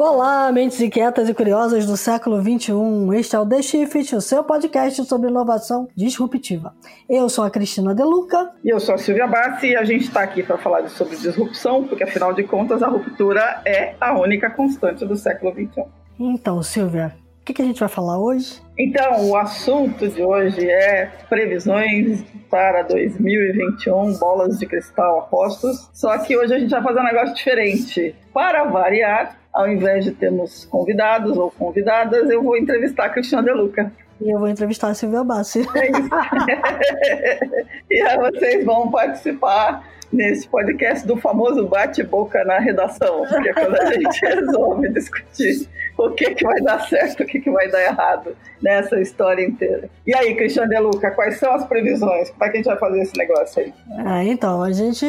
Olá, mentes inquietas e curiosas do século XXI. Este é o The Shift, o seu podcast sobre inovação disruptiva. Eu sou a Cristina Deluca. E eu sou a Silvia Bassi e a gente está aqui para falar sobre disrupção, porque afinal de contas a ruptura é a única constante do século XXI. Então, Silvia, que, que a gente vai falar hoje? Então, o assunto de hoje é previsões para 2021, bolas de cristal apostos. Só que hoje a gente vai fazer um negócio diferente. Para variar, ao invés de termos convidados ou convidadas, eu vou entrevistar a Cristina Deluca. E eu vou entrevistar a Silvia Bassi. É e aí vocês vão participar nesse podcast do famoso bate-boca na redação, que é quando a gente resolve discutir o que, que vai dar certo, o que, que vai dar errado nessa história inteira. E aí, Cristiano De Luca, quais são as previsões? Como é que a gente vai fazer esse negócio aí? É, então, a gente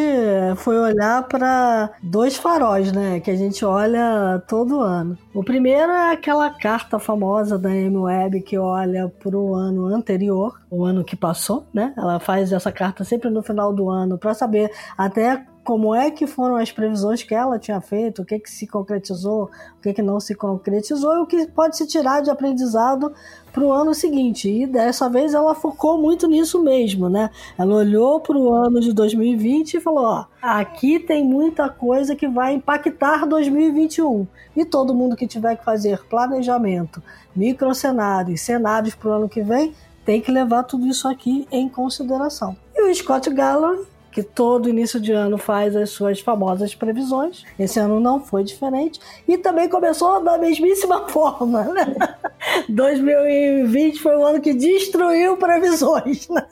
foi olhar para dois faróis, né? Que a gente olha todo ano. O primeiro é aquela carta famosa da M-Web que olha para o ano anterior, o ano que passou, né? Ela faz essa carta sempre no final do ano para saber até como é que foram as previsões que ela tinha feito, o que, que se concretizou, o que, que não se concretizou e o que pode se tirar de aprendizado para o ano seguinte. E dessa vez ela focou muito nisso mesmo, né? Ela olhou para o ano de 2020 e falou: ó, aqui tem muita coisa que vai impactar 2021. E todo mundo que tiver que fazer planejamento, microcenários, cenários para o ano que vem, tem que levar tudo isso aqui em consideração. E o Scott Galloway que todo início de ano faz as suas famosas previsões. Esse ano não foi diferente. E também começou da mesmíssima forma. Né? 2020 foi o ano que destruiu previsões. Né?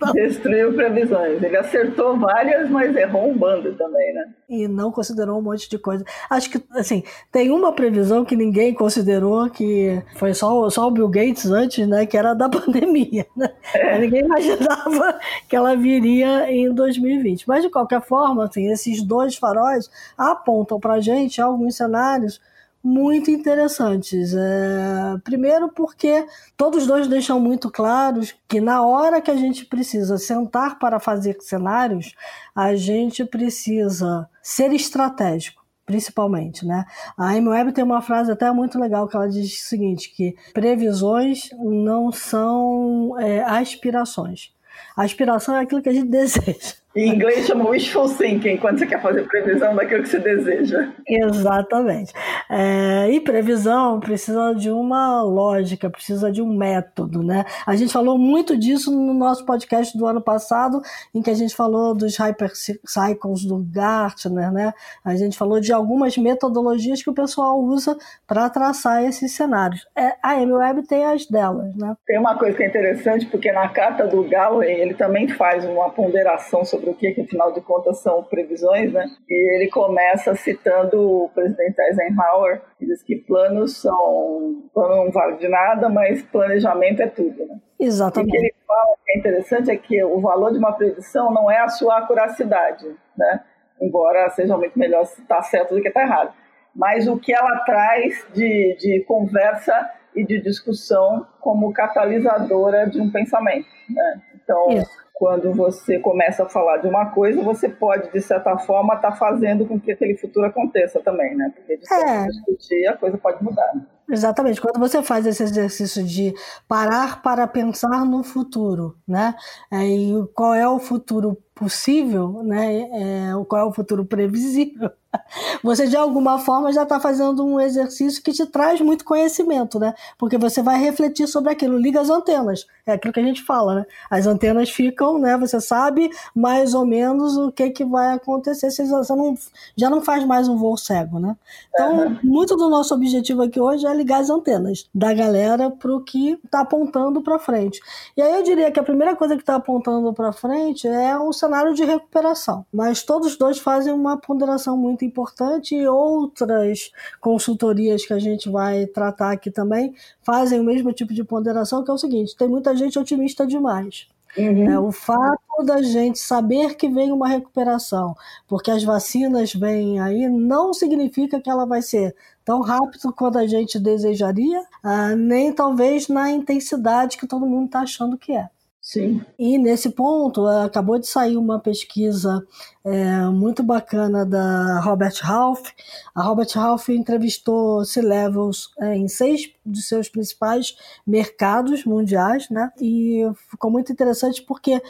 Destruiu previsões. Ele acertou várias, mas errou um bando também, né? E não considerou um monte de coisa. Acho que, assim, tem uma previsão que ninguém considerou, que foi só, só o Bill Gates antes, né? Que era da pandemia, né? É. Ninguém imaginava que ela viria em 2020. Mas, de qualquer forma, assim, esses dois faróis apontam pra gente alguns cenários muito interessantes. É, primeiro, porque todos dois deixam muito claros que na hora que a gente precisa sentar para fazer cenários, a gente precisa ser estratégico. Principalmente, né? A Amy tem uma frase até muito legal que ela diz o seguinte: que previsões não são é, aspirações. A aspiração é aquilo que a gente deseja. Em inglês chama wishful thinking, quando você quer fazer previsão daquilo que você deseja. Exatamente. É, e previsão precisa de uma lógica, precisa de um método, né? A gente falou muito disso no nosso podcast do ano passado, em que a gente falou dos hypercycles do Gartner, né? A gente falou de algumas metodologias que o pessoal usa para traçar esses cenários. É, a MWeb tem as delas, né? Tem uma coisa que é interessante, porque na carta do Galloway ele também faz uma ponderação sobre sobre o que, que afinal de contas são previsões, né? E ele começa citando o presidente Eisenhower, que diz que planos são plano não vale de nada, mas planejamento é tudo, né? Exatamente. E o que ele fala que é interessante é que o valor de uma predição não é a sua acuracidade, né? Embora seja muito melhor se está certo do que está errado. Mas o que ela traz de, de conversa e de discussão como catalisadora de um pensamento, né? Então, Isso quando você começa a falar de uma coisa, você pode, de certa forma, estar tá fazendo com que aquele futuro aconteça também, né? Porque de é. discutir, a coisa pode mudar. Né? Exatamente. Quando você faz esse exercício de parar para pensar no futuro, né? É, e qual é o futuro possível, né? É, qual é o futuro previsível? você de alguma forma já está fazendo um exercício que te traz muito conhecimento, né? Porque você vai refletir sobre aquilo, liga as antenas, é aquilo que a gente fala, né? As antenas ficam, né? Você sabe mais ou menos o que, que vai acontecer, você não, já não faz mais um voo cego, né? Então, uhum. muito do nosso objetivo aqui hoje é ligar as antenas da galera para o que está apontando para frente. E aí eu diria que a primeira coisa que está apontando para frente é um cenário de recuperação, mas todos dois fazem uma ponderação muito muito importante e outras consultorias que a gente vai tratar aqui também fazem o mesmo tipo de ponderação, que é o seguinte: tem muita gente otimista demais. Uhum. É, o fato da gente saber que vem uma recuperação, porque as vacinas vêm aí, não significa que ela vai ser tão rápido quanto a gente desejaria, ah, nem talvez na intensidade que todo mundo está achando que é. Sim. E nesse ponto, acabou de sair uma pesquisa é, muito bacana da Robert Half. A Robert Half entrevistou C-Levels é, em seis dos seus principais mercados mundiais, né? E ficou muito interessante porque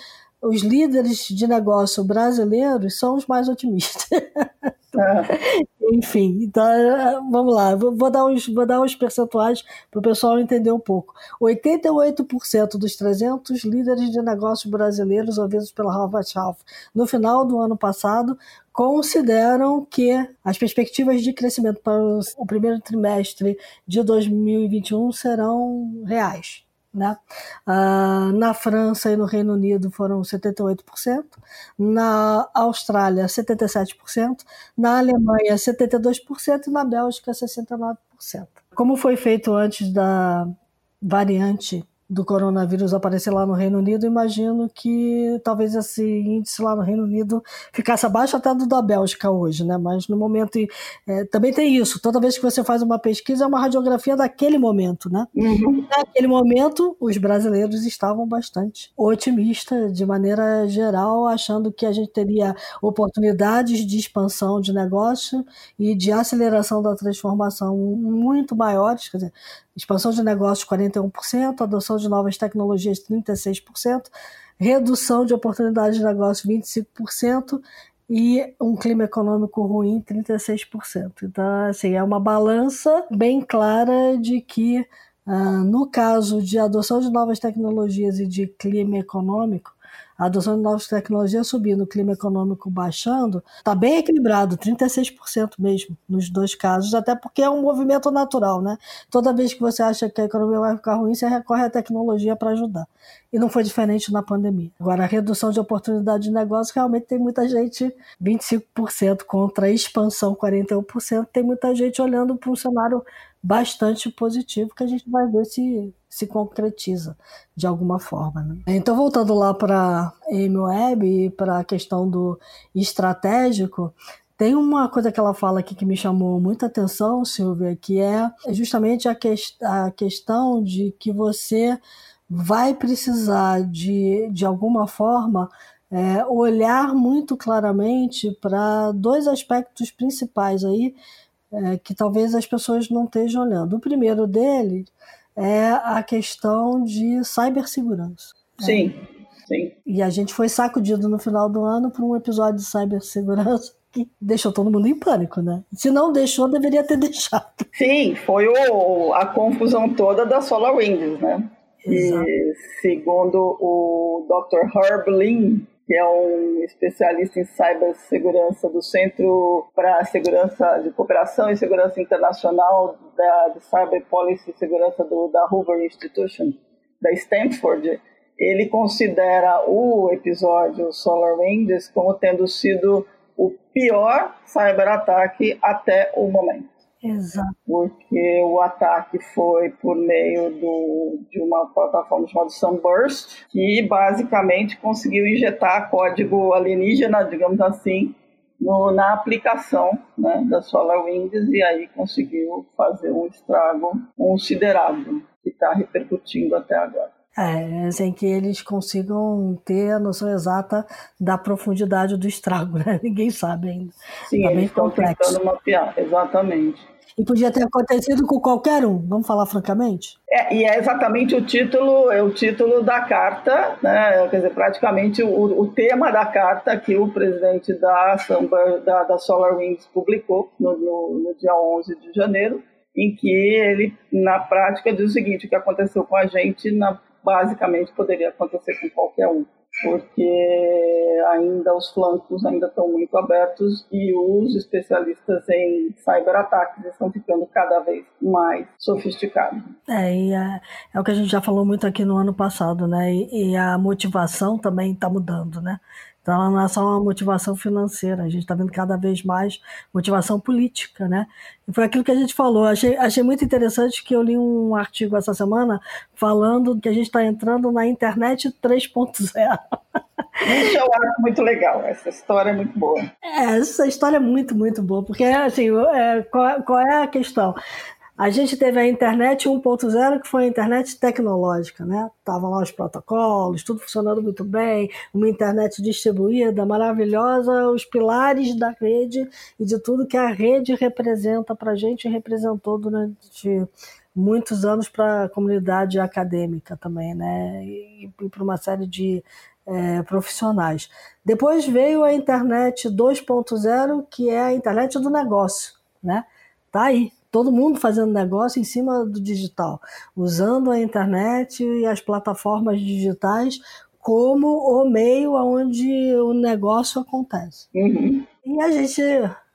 os líderes de negócio brasileiros são os mais otimistas. É. Enfim, então vamos lá, vou dar os, vou dar os percentuais para o pessoal entender um pouco. 88% dos 300 líderes de negócios brasileiros ouvidos pela Harvard Health no final do ano passado consideram que as perspectivas de crescimento para o primeiro trimestre de 2021 serão reais. Né? Uh, na França e no Reino Unido foram 78%, na Austrália 77%, na Alemanha 72% e na Bélgica 69%. Como foi feito antes da variante do coronavírus aparecer lá no Reino Unido, imagino que talvez esse índice lá no Reino Unido ficasse abaixo até do da Bélgica hoje, né? Mas no momento é, também tem isso. Toda vez que você faz uma pesquisa é uma radiografia daquele momento, né? Uhum. Naquele momento os brasileiros estavam bastante otimistas de maneira geral, achando que a gente teria oportunidades de expansão de negócio e de aceleração da transformação muito maiores, quer dizer, expansão de negócios 41%, adoção de novas tecnologias 36%, redução de oportunidades de negócio 25% e um clima econômico ruim 36%. Então, assim, é uma balança bem clara de que, ah, no caso de adoção de novas tecnologias e de clima econômico, a adoção de novas tecnologias subindo, o clima econômico baixando, está bem equilibrado, 36% mesmo, nos dois casos, até porque é um movimento natural, né? Toda vez que você acha que a economia vai ficar ruim, você recorre à tecnologia para ajudar. E não foi diferente na pandemia. Agora, a redução de oportunidade de negócio, realmente tem muita gente, 25% contra a expansão, 41%, tem muita gente olhando para um cenário bastante positivo que a gente vai ver se se concretiza de alguma forma. Né? Então, voltando lá para a MWeb e para a questão do estratégico, tem uma coisa que ela fala aqui que me chamou muita atenção, Silvia, que é justamente a, que, a questão de que você vai precisar de, de alguma forma, é, olhar muito claramente para dois aspectos principais aí é, que talvez as pessoas não estejam olhando. O primeiro deles é a questão de cibersegurança. Sim, né? sim. E a gente foi sacudido no final do ano por um episódio de cibersegurança que deixou todo mundo em pânico, né? Se não deixou, deveria ter deixado. Sim, foi o, a confusão toda da SolarWinds, né? Exato. E segundo o Dr. Herb Lin, que é um especialista em cibersegurança do Centro para Segurança de Cooperação e Segurança Internacional da, de Cyber Policy e Segurança do, da Hoover Institution, da Stanford. Ele considera o episódio SolarWinds como tendo sido o pior cyberataque até o momento. Exato. Porque o ataque foi por meio do, de uma plataforma chamada Sunburst, que basicamente conseguiu injetar código alienígena, digamos assim, no, na aplicação né, da SolarWinds e aí conseguiu fazer um estrago considerável que está repercutindo até agora. É, sem que eles consigam ter a noção exata da profundidade do estrago, né? Ninguém sabe ainda. Sim, tá eles estão tentando mapear, exatamente. E podia ter acontecido com qualquer um, vamos falar francamente? É, e é exatamente o título, é o título da carta, né? quer dizer, praticamente o, o tema da carta que o presidente da, da, da SolarWinds publicou no, no, no dia 11 de janeiro, em que ele, na prática, diz o seguinte, o que aconteceu com a gente, na, basicamente, poderia acontecer com qualquer um porque ainda os flancos ainda estão muito abertos e os especialistas em cyberataques estão ficando cada vez mais sofisticados. É, e é, é o que a gente já falou muito aqui no ano passado, né? E, e a motivação também está mudando, né? Então, ela não é só uma motivação financeira, a gente está vendo cada vez mais motivação política, né? E foi aquilo que a gente falou. Achei, achei muito interessante que eu li um artigo essa semana falando que a gente está entrando na internet 3.0. Isso eu acho muito legal, essa história é muito boa. É, essa história é muito, muito boa, porque assim, é, qual, qual é a questão? A gente teve a internet 1.0, que foi a internet tecnológica, né? Estavam lá os protocolos, tudo funcionando muito bem, uma internet distribuída, maravilhosa, os pilares da rede e de tudo que a rede representa para a gente e representou durante muitos anos para a comunidade acadêmica também, né? E, e para uma série de é, profissionais. Depois veio a internet 2.0, que é a internet do negócio, né? Tá aí, todo mundo fazendo negócio em cima do digital, usando a internet e as plataformas digitais como o meio onde o negócio acontece. Uhum. E a gente,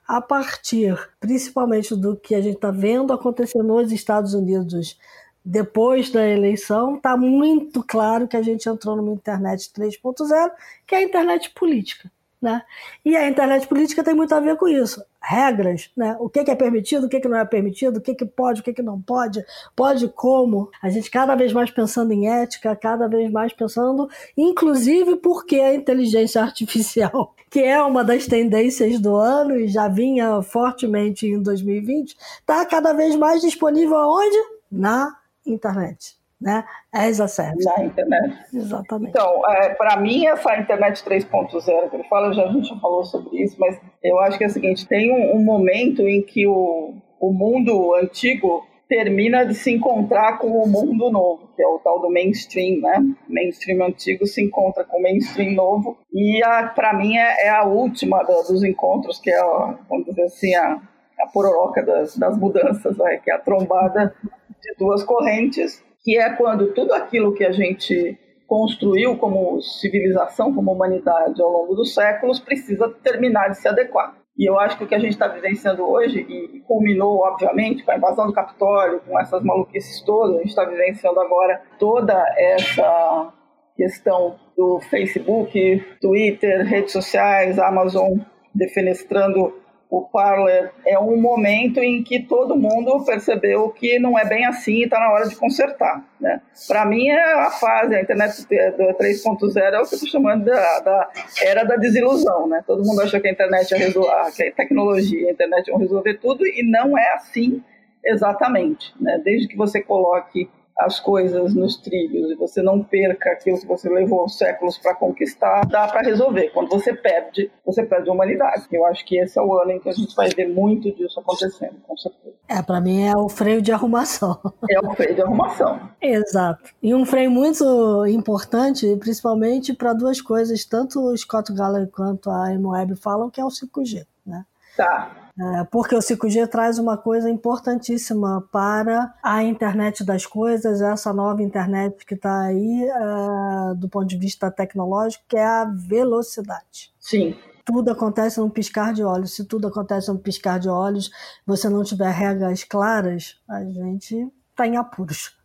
a partir principalmente do que a gente está vendo acontecer nos Estados Unidos depois da eleição, está muito claro que a gente entrou numa internet 3.0, que é a internet política. Né? E a internet política tem muito a ver com isso. Regras, né? o que é permitido, o que não é permitido, o que pode, o que não pode, pode como. A gente cada vez mais pensando em ética, cada vez mais pensando, inclusive porque a inteligência artificial, que é uma das tendências do ano e já vinha fortemente em 2020, está cada vez mais disponível aonde? Na internet né? É exacerbed. Na internet. Exatamente. Então, é, para mim, essa internet 3.0 que ele fala, já, a gente já falou sobre isso, mas eu acho que é o seguinte: tem um, um momento em que o, o mundo antigo termina de se encontrar com o mundo novo, que é o tal do mainstream, né? Mainstream antigo se encontra com o mainstream novo e para mim é, é, a última do, dos encontros, que é, a, vamos dizer assim, a, a pororoca das, das mudanças, né? que é a trombada de duas correntes que é quando tudo aquilo que a gente construiu como civilização, como humanidade ao longo dos séculos, precisa terminar de se adequar. E eu acho que o que a gente está vivenciando hoje, e culminou, obviamente, com a invasão do Capitólio, com essas maluquices todas, a gente está vivenciando agora toda essa questão do Facebook, Twitter, redes sociais, Amazon defenestrando o Parler é um momento em que todo mundo percebeu que não é bem assim e está na hora de consertar. Né? Para mim, é a fase, a internet 3.0 é o que eu estou chamando da, da, era da desilusão. Né? Todo mundo achou que a internet ia resolver, que a tecnologia, a internet ia resolver tudo e não é assim exatamente. Né? Desde que você coloque as coisas nos trilhos e você não perca aquilo que você levou séculos para conquistar, dá para resolver. Quando você perde, você perde a humanidade. Eu acho que esse é o ano em que a gente vai ver muito disso acontecendo, com certeza. É, para mim é o freio de arrumação. É o freio de arrumação. Exato. E um freio muito importante, principalmente para duas coisas, tanto o Scott Gallagher quanto a M-Web falam, que é o 5G, né? Tá. É, porque o 5G traz uma coisa importantíssima para a internet das coisas, essa nova internet que está aí é, do ponto de vista tecnológico, que é a velocidade. Sim. Tudo acontece num piscar de olhos. Se tudo acontece num piscar de olhos, você não tiver regras claras, a gente está em apuros.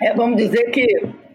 É, vamos dizer que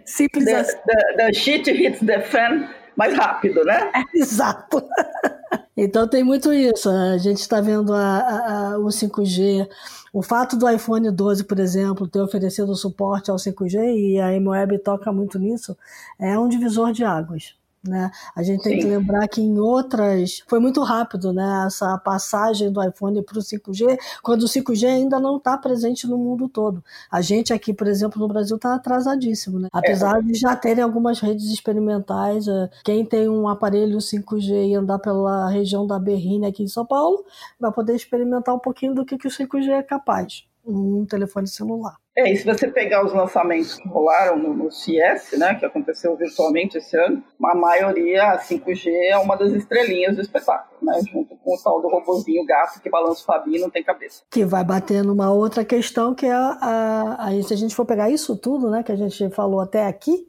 Simples the, assim. the, the shit hits the fan mais rápido, né? É, exato. Então tem muito isso. A gente está vendo a, a, a, o 5G. O fato do iPhone 12, por exemplo, ter oferecido suporte ao 5G e a M-Web toca muito nisso, é um divisor de águas. Né? A gente tem Sim. que lembrar que em outras foi muito rápido né? essa passagem do iPhone para o 5G, quando o 5G ainda não está presente no mundo todo. A gente aqui, por exemplo, no Brasil está atrasadíssimo, né? apesar é. de já terem algumas redes experimentais. É, quem tem um aparelho 5G e andar pela região da Berrine aqui em São Paulo vai poder experimentar um pouquinho do que, que o 5G é capaz um telefone celular. É, e se você pegar os lançamentos que rolaram no, no CS, né, que aconteceu virtualmente esse ano, a maioria, a 5G é uma das estrelinhas do espetáculo, né, junto com o tal do robozinho gato que balança o Fabinho e não tem cabeça. Que vai bater numa outra questão que é a, a, se a gente for pegar isso tudo, né, que a gente falou até aqui,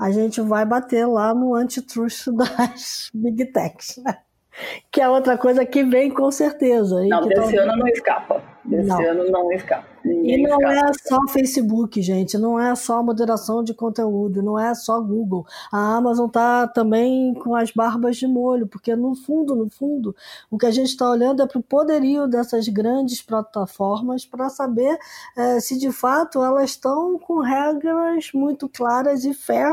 a gente vai bater lá no antitrust das big techs, né? que é outra coisa que vem com certeza. Não, desse ano não escapa. Desse não. ano não escapa. Ninguém e não escapa. é só Facebook, gente, não é só moderação de conteúdo, não é só Google. A Amazon tá também com as barbas de molho, porque no fundo, no fundo, o que a gente está olhando é para o poderio dessas grandes plataformas para saber é, se de fato elas estão com regras muito claras e fair,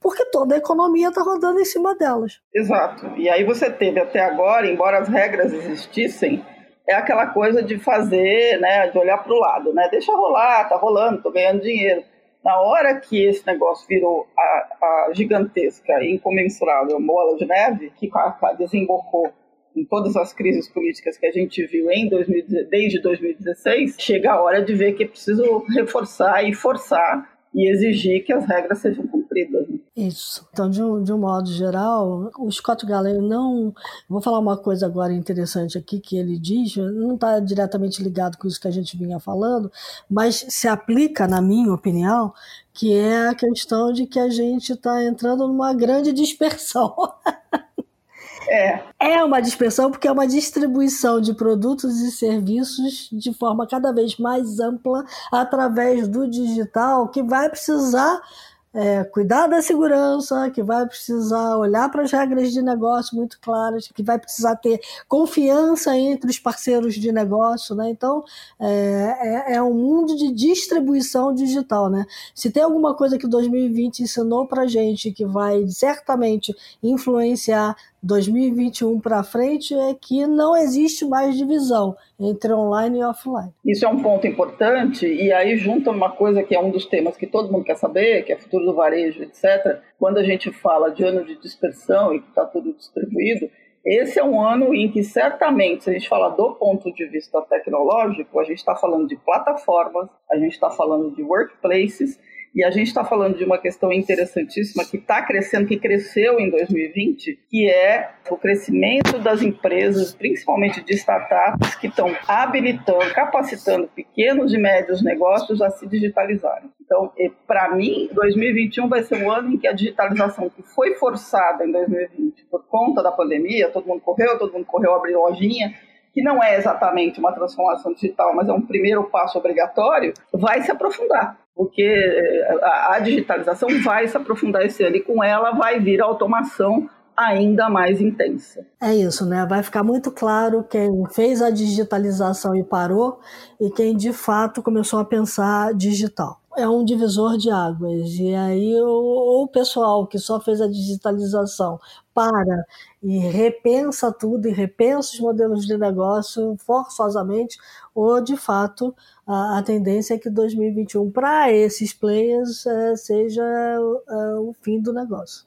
porque toda a economia está rodando em cima delas. Exato. E aí você teve até agora, embora as regras existissem, é aquela coisa de fazer, né, de olhar para o lado, né? Deixa rolar, tá rolando, tô ganhando dinheiro. Na hora que esse negócio virou a, a gigantesca incomensurável bola de neve, que desembocou em todas as crises políticas que a gente viu em 2000, desde 2016, chega a hora de ver que é preciso reforçar e forçar e exigir que as regras sejam cumpridas. Né? Isso. Então, de um, de um modo geral, o Scott Gallagher não. Vou falar uma coisa agora interessante aqui que ele diz, não está diretamente ligado com isso que a gente vinha falando, mas se aplica, na minha opinião, que é a questão de que a gente está entrando numa grande dispersão. É. é uma dispersão porque é uma distribuição de produtos e serviços de forma cada vez mais ampla através do digital que vai precisar é, cuidar da segurança, que vai precisar olhar para as regras de negócio muito claras, que vai precisar ter confiança entre os parceiros de negócio, né? Então é, é, é um mundo de distribuição digital, né? Se tem alguma coisa que 2020 ensinou para gente que vai certamente influenciar 2021 para frente é que não existe mais divisão entre online e offline. Isso é um ponto importante e aí junta uma coisa que é um dos temas que todo mundo quer saber, que é futuro do varejo, etc. Quando a gente fala de ano de dispersão e que está tudo distribuído, esse é um ano em que certamente, se a gente falar do ponto de vista tecnológico, a gente está falando de plataformas, a gente está falando de workplaces e a gente está falando de uma questão interessantíssima que está crescendo, que cresceu em 2020, que é o crescimento das empresas, principalmente de startups, que estão habilitando, capacitando pequenos e médios negócios a se digitalizarem. Então, para mim, 2021 vai ser um ano em que a digitalização que foi forçada em 2020 por conta da pandemia, todo mundo correu, todo mundo correu abrir lojinha, que não é exatamente uma transformação digital, mas é um primeiro passo obrigatório, vai se aprofundar porque eh, a, digitalização vai se aprofundar esse ano e com ela vai vir a automação ainda mais intensa. É isso, né? Vai ficar muito claro quem fez a digitalização e parou e quem de fato começou a pensar digital. É um divisor de águas. E aí o, o pessoal que só fez a digitalização para e repensa tudo e repensa os modelos de negócio forçosamente, ou de fato a, a tendência é que 2021 para esses players é, seja é, o fim do negócio.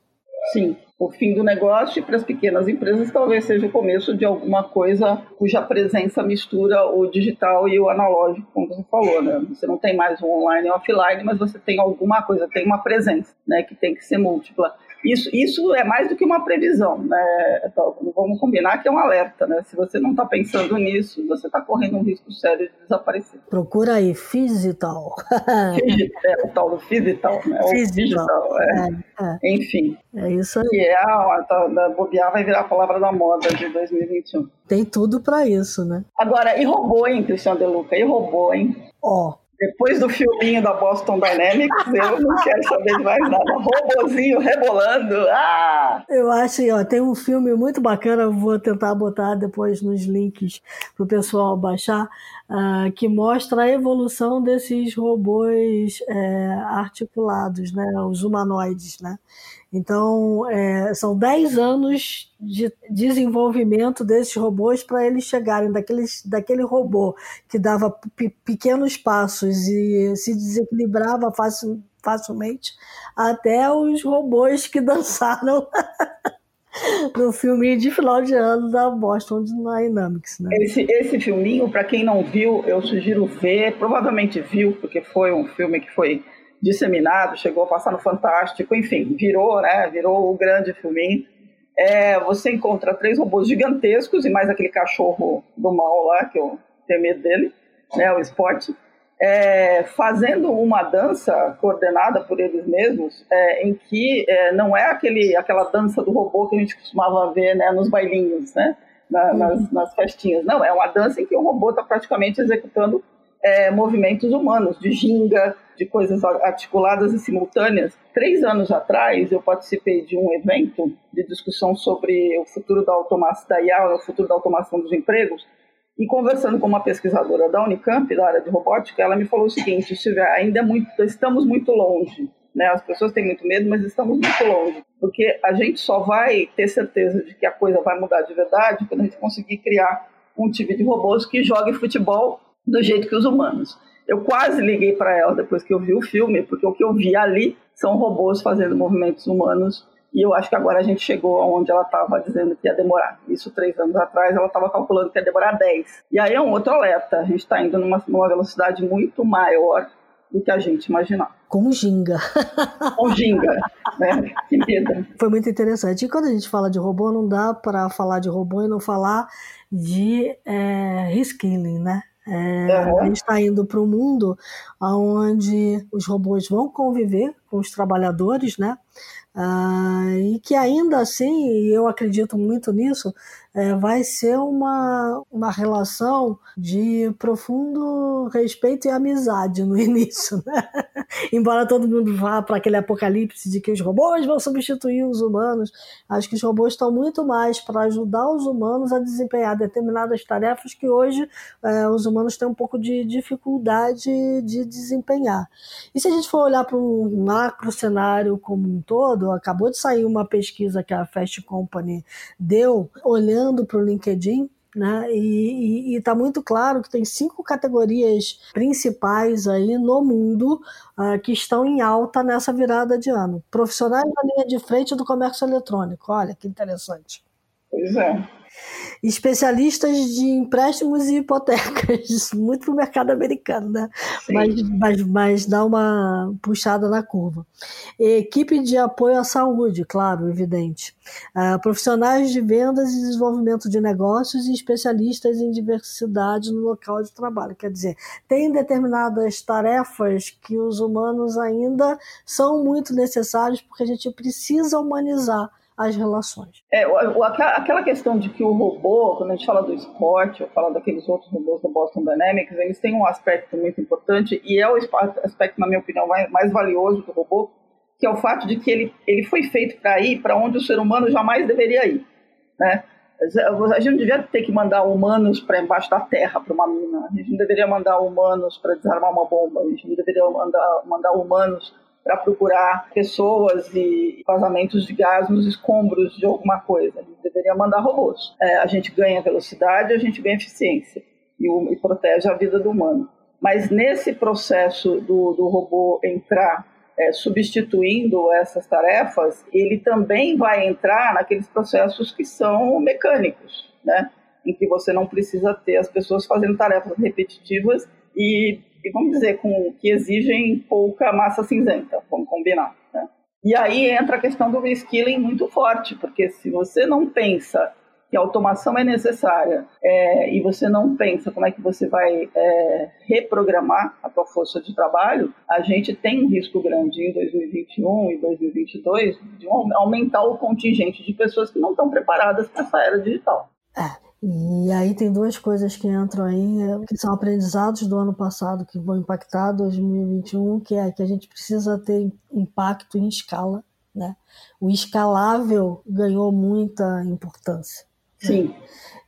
Sim, o fim do negócio e para as pequenas empresas talvez seja o começo de alguma coisa cuja presença mistura o digital e o analógico, como você falou, né? Você não tem mais o online e o offline, mas você tem alguma coisa, tem uma presença, né, que tem que ser múltipla. Isso, isso é mais do que uma previsão, né? Então, vamos combinar que é um alerta, né? Se você não está pensando nisso, você está correndo um risco sério de desaparecer. Procura aí, Fizital. é, o tal do Fizital, né? Fizital, é. É, é. Enfim. É isso aí. A bobear vai virar a palavra da moda de 2021. Tem tudo para isso, né? Agora, e robô, hein, Cristiano De Luca? E robô, hein? Ó, depois do filminho da Boston Dynamics, eu não quero saber de mais nada. Robozinho rebolando. Ah! Eu acho, ó, tem um filme muito bacana, vou tentar botar depois nos links para o pessoal baixar, uh, que mostra a evolução desses robôs é, articulados, né, os humanoides, né? Então, é, são 10 anos de desenvolvimento desses robôs para eles chegarem daqueles, daquele robô que dava pequenos passos e se desequilibrava facil, facilmente, até os robôs que dançaram no filme de final de ano da Boston Dynamics. Né? Esse, esse filminho, para quem não viu, eu sugiro ver. Provavelmente viu, porque foi um filme que foi disseminado, chegou a passar no Fantástico, enfim, virou, né? Virou o grande filminho. É, você encontra três robôs gigantescos e mais aquele cachorro do mal lá, que eu tenho medo dele, né? O Spot. É, fazendo uma dança coordenada por eles mesmos, é, em que é, não é aquele, aquela dança do robô que a gente costumava ver né, nos bailinhos, né, na, nas, uhum. nas festinhas. Não, é uma dança em que o robô está praticamente executando é, movimentos humanos, de ginga, de coisas articuladas e simultâneas. Três anos atrás, eu participei de um evento de discussão sobre o futuro da automação da IA, o futuro da automação dos empregos, e conversando com uma pesquisadora da Unicamp, da área de robótica, ela me falou o seguinte, Silvia, ainda é muito, estamos muito longe, né? As pessoas têm muito medo, mas estamos muito longe, porque a gente só vai ter certeza de que a coisa vai mudar de verdade quando a gente conseguir criar um time de robôs que jogue futebol do jeito que os humanos. Eu quase liguei para ela depois que eu vi o filme, porque o que eu vi ali são robôs fazendo movimentos humanos e eu acho que agora a gente chegou aonde ela estava dizendo que ia demorar. Isso três anos atrás, ela estava calculando que ia demorar dez. E aí é um outro alerta. A gente está indo numa, numa velocidade muito maior do que a gente imaginava. Com ginga. Com ginga, né? Que medo. Foi muito interessante. E quando a gente fala de robô, não dá para falar de robô e não falar de é, reskilling, né? É. A gente está indo para um mundo onde os robôs vão conviver com os trabalhadores, né? Ah, e que ainda assim, eu acredito muito nisso, é, vai ser uma, uma relação de profundo respeito e amizade no início. Né? Embora todo mundo vá para aquele apocalipse de que os robôs vão substituir os humanos, acho que os robôs estão muito mais para ajudar os humanos a desempenhar determinadas tarefas que hoje é, os humanos têm um pouco de dificuldade de desempenhar. E se a gente for olhar para um macro cenário como um todo, acabou de sair uma pesquisa que a Fast Company deu, olhando para o LinkedIn, né? E está muito claro que tem cinco categorias principais aí no mundo uh, que estão em alta nessa virada de ano. Profissionais na linha de frente do comércio eletrônico. Olha que interessante. Pois é especialistas de empréstimos e hipotecas, muito para o mercado americano, né? Mas, mas, mas dá uma puxada na curva. Equipe de apoio à saúde, claro, evidente. Uh, profissionais de vendas e desenvolvimento de negócios e especialistas em diversidade no local de trabalho. Quer dizer, tem determinadas tarefas que os humanos ainda são muito necessários porque a gente precisa humanizar as relações. É, aquela questão de que o robô, quando a gente fala do esporte, ou fala daqueles outros robôs da Boston Dynamics, eles têm um aspecto muito importante, e é o aspecto, na minha opinião, mais, mais valioso do robô, que é o fato de que ele, ele foi feito para ir para onde o ser humano jamais deveria ir. Né? A gente não devia ter que mandar humanos para embaixo da terra, para uma mina. A gente não deveria mandar humanos para desarmar uma bomba. A gente não deveria mandar, mandar humanos para procurar pessoas e vazamentos de gás nos escombros de alguma coisa. Gente deveria mandar robôs. É, a gente ganha velocidade, a gente ganha eficiência e, e, protege a vida do humano. Mas nesse processo do, do robô entrar é, substituindo essas tarefas, ele também vai entrar naqueles processos que são mecânicos, né? em que você não precisa ter as pessoas fazendo tarefas repetitivas e vamos dizer, com, que exigem pouca massa cinzenta, vamos combinar. Né? E aí entra a questão do reskilling muito forte, porque se você não pensa que a automação é necessária é, e você não pensa como é que você vai é, reprogramar a tua força de trabalho, a gente tem um risco grande em 2021 e 2022 de aumentar o contingente de pessoas que não estão preparadas para essa era digital. É. E aí tem duas coisas que entram aí, é, que são aprendizados do ano passado, que vão impactar 2021, que é que a gente precisa ter impacto em escala. Né? O escalável ganhou muita importância. Né? Sim. Né?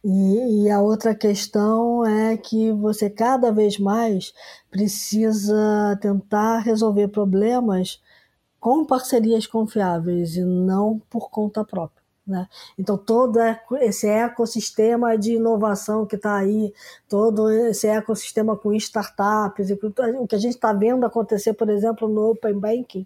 E, e, a outra questão é que você cada vez mais precisa tentar resolver problemas com parcerias confiáveis e não por conta própria. Né? Então, todo esse ecossistema de inovação que está aí, todo esse ecossistema com startups, o que a gente está vendo acontecer, por exemplo, no Open Banking,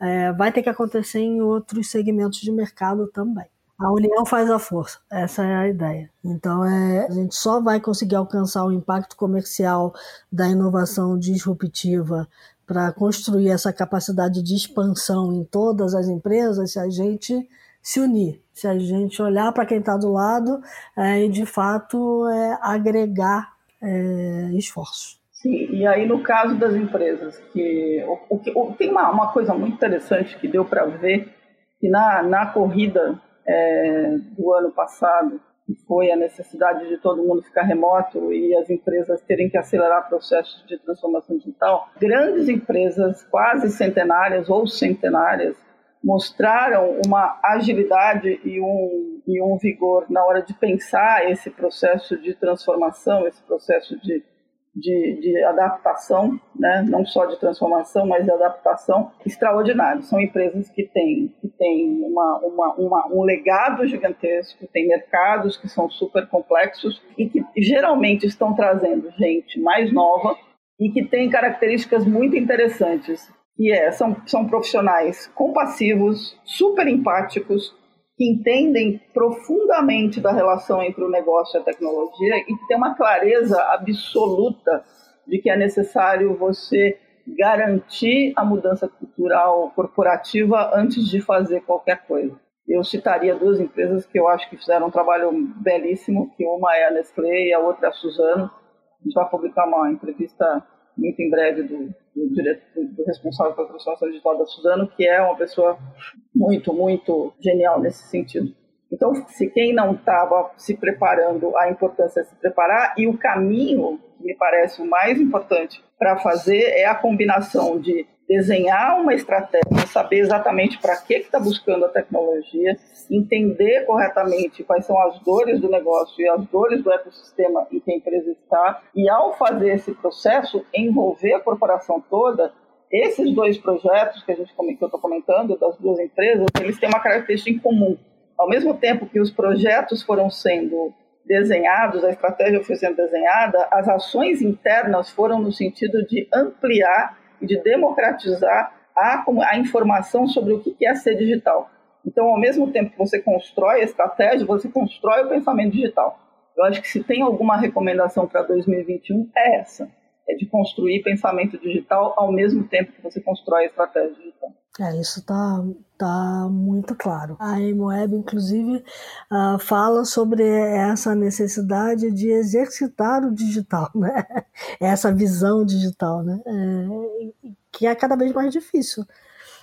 é, vai ter que acontecer em outros segmentos de mercado também. A união faz a força, essa é a ideia. Então, é, a gente só vai conseguir alcançar o impacto comercial da inovação disruptiva para construir essa capacidade de expansão em todas as empresas se a gente se unir, se a gente olhar para quem está do lado é, e de fato é, agregar é. Sim, e aí no caso das empresas, que, o, o, tem uma, uma coisa muito interessante que deu para ver, que na, na corrida é, do ano passado, que foi a necessidade de todo mundo ficar remoto e as empresas terem que acelerar processos de transformação digital, grandes empresas, quase centenárias ou centenárias, mostraram uma agilidade e um, e um vigor na hora de pensar esse processo de transformação, esse processo de, de, de, adaptação, né? não só de transformação, mas de adaptação extraordinário. São empresas que têm, que têm uma, uma, uma, um legado gigantesco, têm mercados que são super complexos e que geralmente estão trazendo gente mais nova e que têm características muito interessantes, que é, são, são profissionais compassivos, super empáticos, que entendem profundamente da relação entre o negócio e a tecnologia e que tem uma clareza absoluta de que é necessário você garantir a mudança cultural corporativa antes de fazer qualquer coisa. Eu citaria duas empresas que eu acho que fizeram um trabalho belíssimo, que uma é a Nestlé e a outra é a Suzano. A gente vai publicar uma entrevista muito em breve do, do, do, do responsável pela transformação digital da Suzano, que é uma pessoa muito, muito genial nesse sentido. Então, se quem não estava se preparando, a importância é se preparar e o caminho, que me parece o mais importante para fazer, é a combinação de desenhar uma estratégia, saber exatamente para que está buscando a tecnologia, entender corretamente quais são as dores do negócio e as dores do ecossistema em que a empresa está, e ao fazer esse processo, envolver a corporação toda. Esses dois projetos que a gente que eu estou comentando das duas empresas, eles têm uma característica em comum. Ao mesmo tempo que os projetos foram sendo desenhados, a estratégia foi sendo desenhada, as ações internas foram no sentido de ampliar e de democratizar a, a informação sobre o que é ser digital. Então, ao mesmo tempo que você constrói a estratégia, você constrói o pensamento digital. Eu acho que se tem alguma recomendação para 2021 é essa, é de construir pensamento digital ao mesmo tempo que você constrói a estratégia digital. É, isso está tá muito claro. A Emoeb, inclusive, uh, fala sobre essa necessidade de exercitar o digital, né? essa visão digital, né? Que é cada vez mais difícil.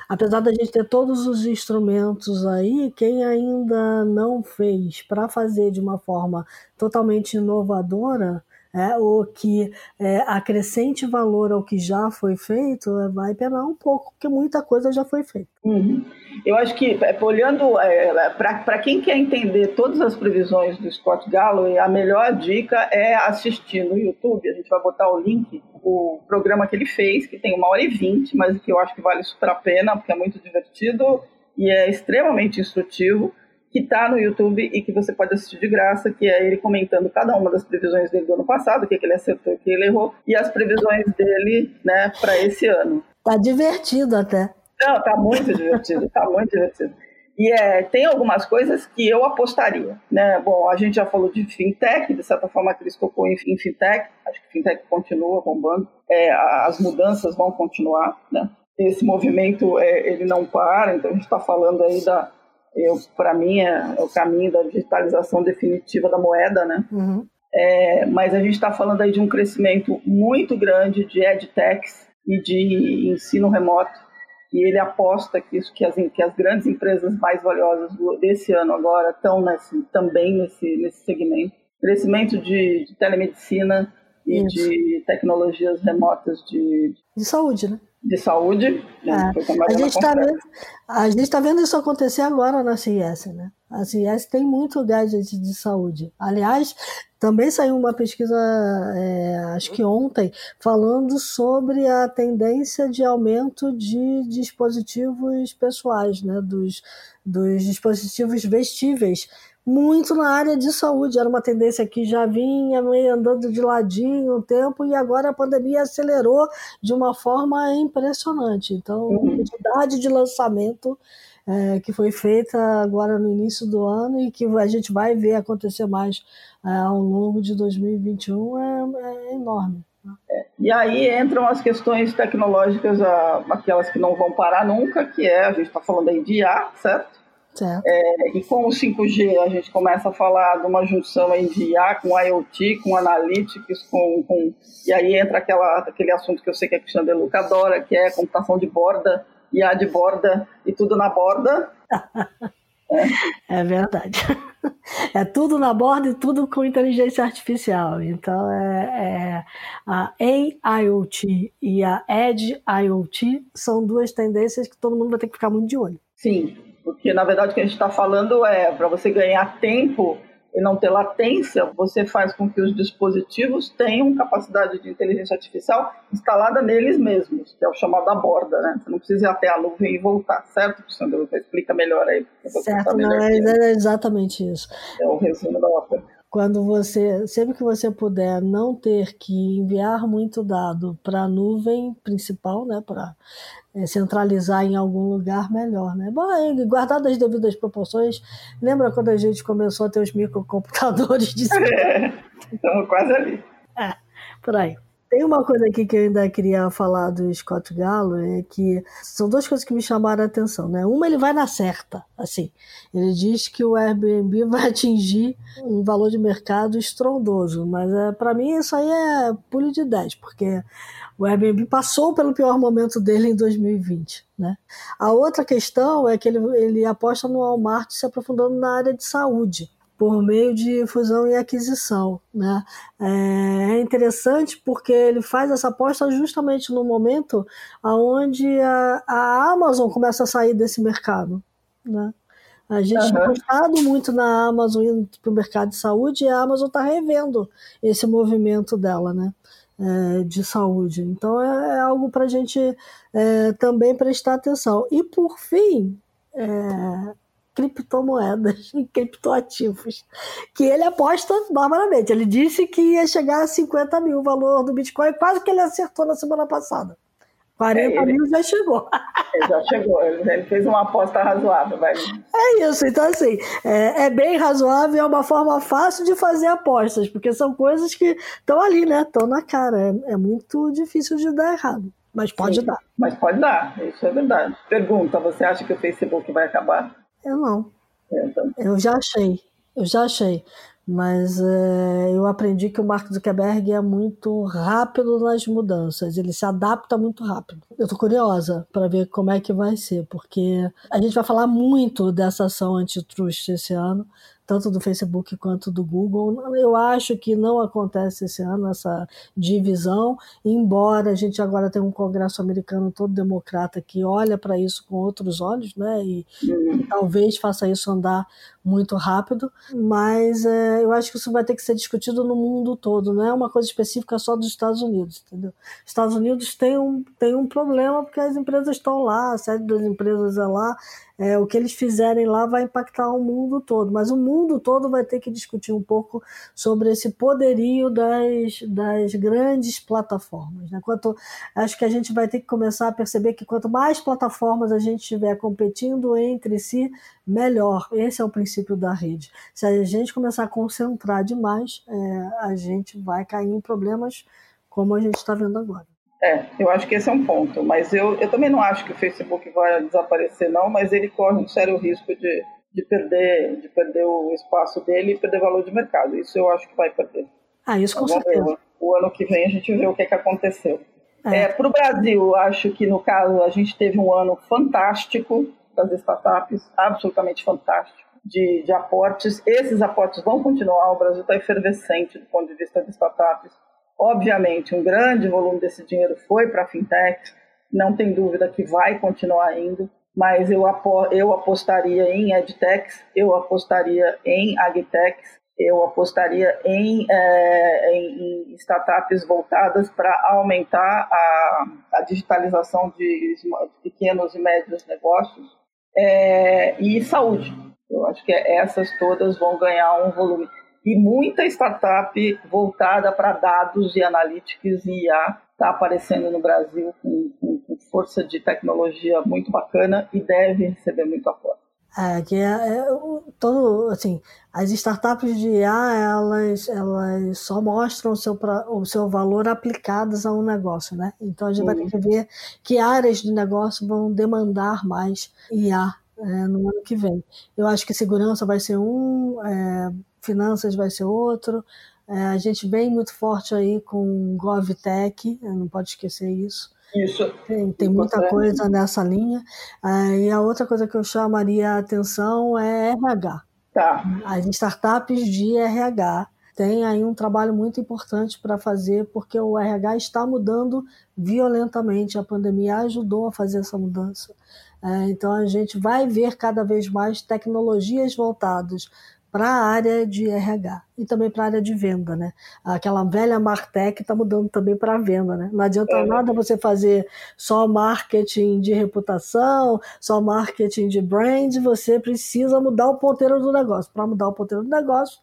Apesar da gente ter todos os instrumentos aí, quem ainda não fez para fazer de uma forma totalmente inovadora, é, ou que é, acrescente valor ao que já foi feito, é, vai penar um pouco, porque muita coisa já foi feita. Uhum. Eu acho que, é, olhando, é, para quem quer entender todas as previsões do Scott Galloway, a melhor dica é assistir no YouTube, a gente vai botar o link, o programa que ele fez, que tem uma hora e vinte, mas que eu acho que vale super a pena, porque é muito divertido e é extremamente instrutivo que está no YouTube e que você pode assistir de graça, que é ele comentando cada uma das previsões dele do ano passado, o que, que ele acertou, o que ele errou, e as previsões dele né, para esse ano. Tá divertido até. Não, tá muito divertido, tá muito divertido. E é, tem algumas coisas que eu apostaria, né? Bom, a gente já falou de fintech, de certa forma que ele tocou em, em fintech, acho que fintech continua bombando, é, as mudanças vão continuar, né? Esse movimento, é, ele não para, então a gente está falando aí da, eu para mim é, é, o caminho da digitalização definitiva da moeda, né? Uhum. É, mas a gente está falando aí de um crescimento muito grande de edtechs e de ensino remoto e ele aposta que isso que as, que as grandes empresas mais valiosas do, desse ano agora estão nesse, também nesse, nesse segmento crescimento de, de telemedicina e isso. de tecnologias remotas de, de saúde, né? de saúde. Né? É. A gente está vendo, a gente tá vendo isso acontecer agora na CIS, né? A CIS tem muito gadget de saúde. Aliás, também saiu uma pesquisa, é, acho que ontem, falando sobre a tendência de aumento de dispositivos pessoais, né? Dos, dos dispositivos vestíveis muito na área de saúde. Era uma tendência que já vinha meio andando de ladinho um tempo e agora a pandemia acelerou de uma forma impressionante. Então, a uhum. quantidade de lançamento é, que foi feita agora no início do ano e que a gente vai ver acontecer mais é, ao longo de 2021 é, é enorme. É, e aí entram as questões tecnológicas, aquelas que não vão parar nunca, que é, a gente está falando aí de IA, certo? É, e com o 5G a gente começa a falar de uma junção aí de IA com IoT, com Analytics, com, com, e aí entra aquela, aquele assunto que eu sei que a Cristiane De Luca adora, que é computação de borda, IA de borda e tudo na borda. é. é verdade. É tudo na borda e tudo com inteligência artificial. Então, é, é, a AIoT e a Edge IoT são duas tendências que todo mundo vai ter que ficar muito de olho. Sim, porque na verdade o que a gente está falando é para você ganhar tempo e não ter latência, você faz com que os dispositivos tenham capacidade de inteligência artificial instalada neles mesmos, que é o chamado da borda, né? Você não precisa ir até a nuvem e voltar, certo, Sandro? Explica melhor aí. Certo, não, é, é exatamente isso. É o resumo da ópera quando você, sempre que você puder não ter que enviar muito dado para a nuvem principal, né, para é, centralizar em algum lugar melhor, né? Bom, guardado as devidas proporções, lembra quando a gente começou a ter os microcomputadores de é, estamos quase ali. É, por aí. Tem uma coisa aqui que eu ainda queria falar do Scott Gallo, é que são duas coisas que me chamaram a atenção, né? Uma, ele vai na certa, assim. Ele diz que o Airbnb vai atingir um valor de mercado estrondoso, mas é, para mim isso aí é pulo de 10, porque o Airbnb passou pelo pior momento dele em 2020, né? A outra questão é que ele, ele aposta no Walmart se aprofundando na área de saúde por meio de fusão e aquisição. Né? É, é interessante porque ele faz essa aposta justamente no momento onde a, a Amazon começa a sair desse mercado. Né? A gente uhum. tem apostado muito na Amazon indo para o mercado de saúde e a Amazon está revendo esse movimento dela, né? É, de saúde. Então é, é algo para a gente é, também prestar atenção. E por fim, é, criptomoedas e criptoativos, que ele aposta barbaramente. Ele disse que ia chegar a 50 mil o valor do Bitcoin, quase que ele acertou na semana passada. 40 é, mil já chegou. Ele já chegou, ele fez uma aposta razoável. Vai. É isso, então assim, é, é, bem razoável, é uma forma fácil de fazer apostas, porque são coisas que estão ali, né? Estão na cara. É, é, muito difícil de dar errado, mas pode Sim, dar. Mas pode dar, isso é verdade. Pergunta, você acha que o Facebook vai acabar? Eu não. Eu já achei, eu já achei. Mas é, eu aprendi que o Mark Zuckerberg é muito rápido nas mudanças, ele se adapta muito rápido. Eu tô curiosa para ver como é que vai ser, porque a gente vai falar muito dessa ação antitrust esse ano, tanto do Facebook quanto do Google. Eu acho que não acontece esse ano essa divisão, embora a gente agora tenha um Congresso americano todo democrata que olha para isso com outros olhos, né? E, e, talvez faça isso andar muito rápido, mas é, eu acho que isso vai ter que ser discutido no mundo todo, não é uma coisa específica só dos Estados Unidos, entendeu? Estados Unidos tem um, tem um problema porque as empresas estão lá, a sede das empresas é lá, é, o que eles fizerem lá vai impactar o mundo todo, mas o mundo todo vai ter que discutir um pouco sobre esse poderio das, das grandes plataformas. Né? Quanto, acho que a gente vai ter que começar a perceber que quanto mais plataformas a gente tiver competindo entre si, melhor. Esse é o princípio da rede. Se a gente começar a concentrar demais, é, a gente vai cair em problemas como a gente está vendo agora. É, eu acho que esse é um ponto, mas eu, eu também não acho que o Facebook vai desaparecer, não, mas ele corre um sério risco de, de, perder, de perder o espaço dele e perder valor de mercado. Isso eu acho que vai perder. Ah, isso com certeza. Ver, o ano que vem a gente vê o que, que aconteceu. É. É, Para o Brasil, acho que no caso a gente teve um ano fantástico das startups, absolutamente fantástico, de, de aportes. Esses aportes vão continuar, o Brasil está efervescente do ponto de vista de startups Obviamente, um grande volume desse dinheiro foi para a fintech, não tem dúvida que vai continuar indo, mas eu, eu apostaria em edtechs, eu apostaria em agtechs, eu apostaria em, é, em, em startups voltadas para aumentar a, a digitalização de, de, pequenos e médios negócios é, e saúde. Eu acho que essas todas vão ganhar um volume e muita startup voltada para dados e analytics e IA está aparecendo no Brasil com, com, com, força de tecnologia muito bacana e deve receber muito apoio. É, que é, é, todo, assim, as startups de IA, elas, elas só mostram o seu, o seu valor aplicadas a um negócio, né? Então a gente vai ter que ver que áreas de negócio vão demandar mais IA é, no ano que vem. Eu acho que segurança vai ser um, é, finanças vai ser outro. É, a gente vem muito forte aí com GovTech, não pode esquecer isso. Isso. Tem, tem muita coisa nessa linha. É, e a outra coisa que eu chamaria a atenção é RH. Tá. As startups de RH têm aí um trabalho muito importante para fazer, porque o RH está mudando violentamente. A pandemia ajudou a fazer essa mudança. É, então a gente vai ver cada vez mais tecnologias voltadas para a área de RH e também para a área de venda, né? Aquela velha Martech está mudando também para a venda, né? Não adianta é. nada você fazer só marketing de reputação, só marketing de brand, você precisa mudar o ponteiro do negócio. Para mudar o ponteiro do negócio,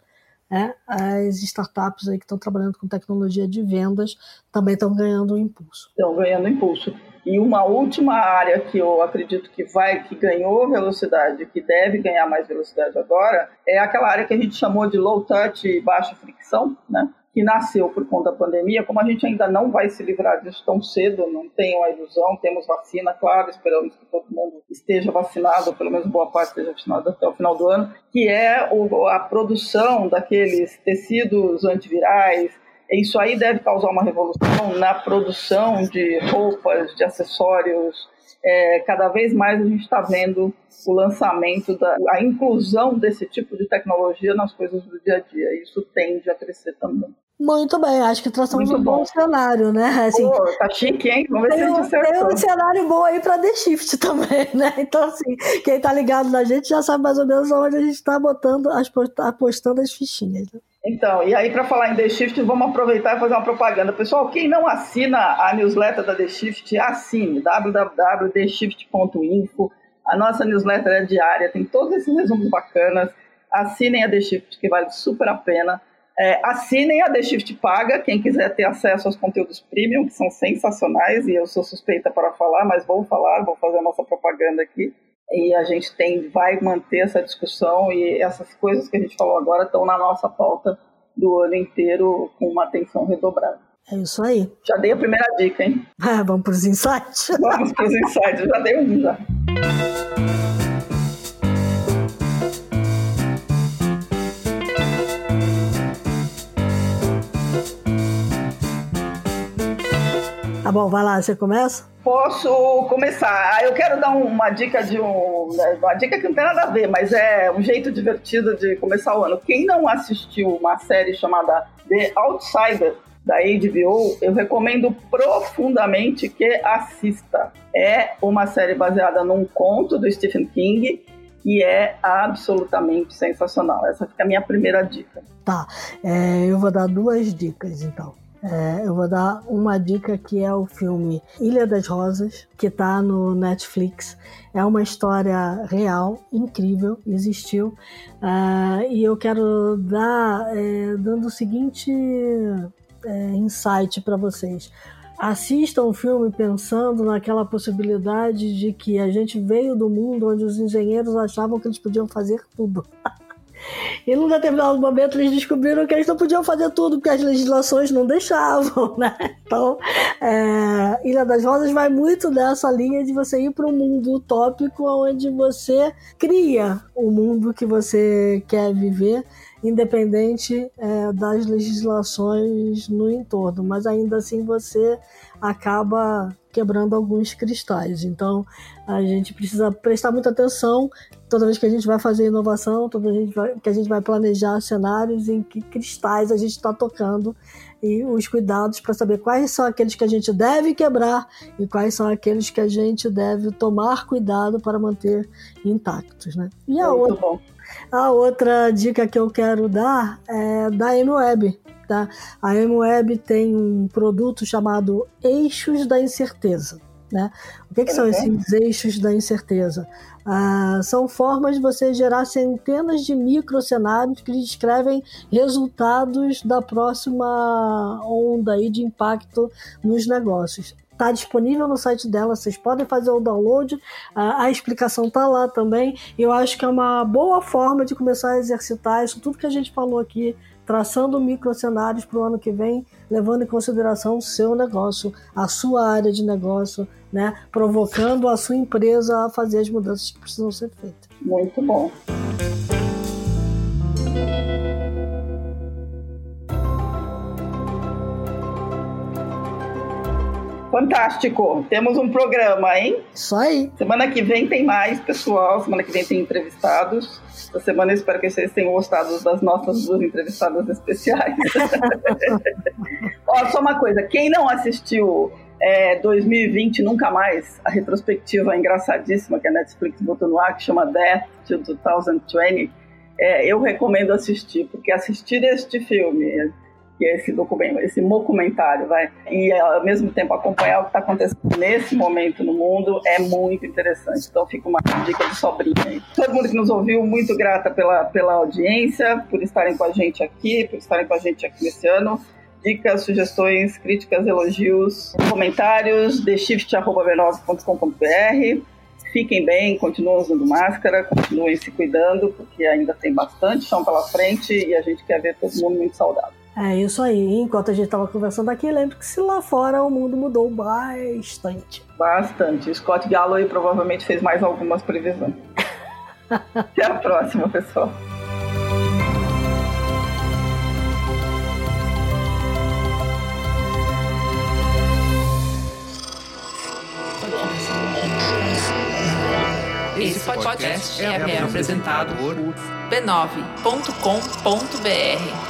é, as startups aí que estão trabalhando com tecnologia de vendas também estão ganhando um impulso. Estão ganhando impulso. E uma última área que eu acredito que vai, que ganhou velocidade, que deve ganhar mais velocidade agora, é aquela área que a gente chamou de low touch e baixa fricção, né? que nasceu por conta da pandemia, como a gente ainda não vai se livrar disso tão cedo, não tenho a ilusão, temos vacina, claro, esperamos que todo mundo esteja vacinado, ou pelo menos boa parte esteja vacinado até o final do ano, que é a produção daqueles tecidos antivirais, isso aí deve causar uma revolução na produção de roupas, de acessórios. É, cada vez mais a gente está vendo o lançamento, da, a inclusão desse tipo de tecnologia nas coisas do dia a dia. Isso tende a crescer também. Muito bem, acho que traçamos um bom. bom cenário, né? Assim, Pô, tá chique, hein? Vamos ver tem, se a gente acertou. Tem um cenário bom aí para The Shift também, né? Então, assim, quem tá ligado na gente já sabe mais ou menos onde a gente está botando, as, apostando as fichinhas. Né? Então, e aí para falar em The Shift, vamos aproveitar e fazer uma propaganda. Pessoal, quem não assina a newsletter da The Shift, assine www.theshift.info. A nossa newsletter é diária, tem todos esses resumos bacanas. Assinem a The Shift, que vale super a pena. É, assinem a The Shift Paga, quem quiser ter acesso aos conteúdos premium, que são sensacionais, e eu sou suspeita para falar, mas vou falar, vou fazer a nossa propaganda aqui. E a gente tem, vai manter essa discussão, e essas coisas que a gente falou agora estão na nossa pauta do ano inteiro com uma atenção redobrada. É isso aí. Já dei a primeira dica, hein? Ah, vamos para os insights? Vamos para os insights, já dei um já. Tá bom, vai lá, você começa? Posso começar. Ah, eu quero dar uma dica de um. Né, uma dica que não tem nada a ver, mas é um jeito divertido de começar o ano. Quem não assistiu uma série chamada The Outsider, da HBO, eu recomendo profundamente que assista. É uma série baseada num conto do Stephen King e é absolutamente sensacional. Essa fica a minha primeira dica. Tá, é, eu vou dar duas dicas então. É, eu vou dar uma dica que é o filme Ilha das Rosas, que está no Netflix. É uma história real, incrível, existiu. Uh, e eu quero dar é, dando o seguinte é, insight para vocês. Assistam o filme pensando naquela possibilidade de que a gente veio do mundo onde os engenheiros achavam que eles podiam fazer tudo. E num determinado momento eles descobriram que eles não podiam fazer tudo, porque as legislações não deixavam, né? Então, é, Ilha das Rosas vai muito nessa linha de você ir para um mundo utópico onde você cria o mundo que você quer viver, independente é, das legislações no entorno. Mas ainda assim você acaba quebrando alguns cristais. Então, a gente precisa prestar muita atenção toda vez que a gente vai fazer inovação, toda vez que a gente vai planejar cenários em que cristais a gente está tocando e os cuidados para saber quais são aqueles que a gente deve quebrar e quais são aqueles que a gente deve tomar cuidado para manter intactos, né? E a outra, a outra dica que eu quero dar é da MWeb. Tá? A MWeb tem um produto chamado Eixos da Incerteza. Né? O que, que são esses eixos da incerteza? Ah, são formas de você gerar centenas de microcenários que descrevem resultados da próxima onda aí de impacto nos negócios. Está disponível no site dela, vocês podem fazer o download, a, a explicação está lá também. Eu acho que é uma boa forma de começar a exercitar isso, tudo que a gente falou aqui traçando microcenários para o ano que vem, levando em consideração o seu negócio, a sua área de negócio, né? provocando a sua empresa a fazer as mudanças que precisam ser feitas. Muito bom. Fantástico! Temos um programa, hein? Isso aí. Semana que vem tem mais, pessoal. Semana que vem tem entrevistados. Essa semana eu espero que vocês tenham gostado das nossas duas entrevistadas especiais. Ó, só uma coisa: quem não assistiu é, 2020 Nunca Mais, a retrospectiva engraçadíssima que a Netflix botou no ar, que chama Death to 2020, é, eu recomendo assistir, porque assistir este filme que é esse documento, esse documentário, vai, e ao mesmo tempo acompanhar o que está acontecendo nesse momento no mundo é muito interessante. Então fica uma dica de sobrinha aí. Todo mundo que nos ouviu, muito grata pela, pela audiência, por estarem com a gente aqui, por estarem com a gente aqui nesse ano. Dicas, sugestões, críticas, elogios, comentários, theshift.b9.com.br. Fiquem bem, continuem usando máscara, continuem se cuidando, porque ainda tem bastante chão pela frente e a gente quer ver todo mundo muito saudável. É isso aí. Enquanto a gente estava conversando aqui, lembro que se lá fora o mundo mudou bastante. Bastante. Scott Galloway provavelmente fez mais algumas previsões. Até a próxima, pessoal. Esse podcast é, é apresentado por b9.com.br.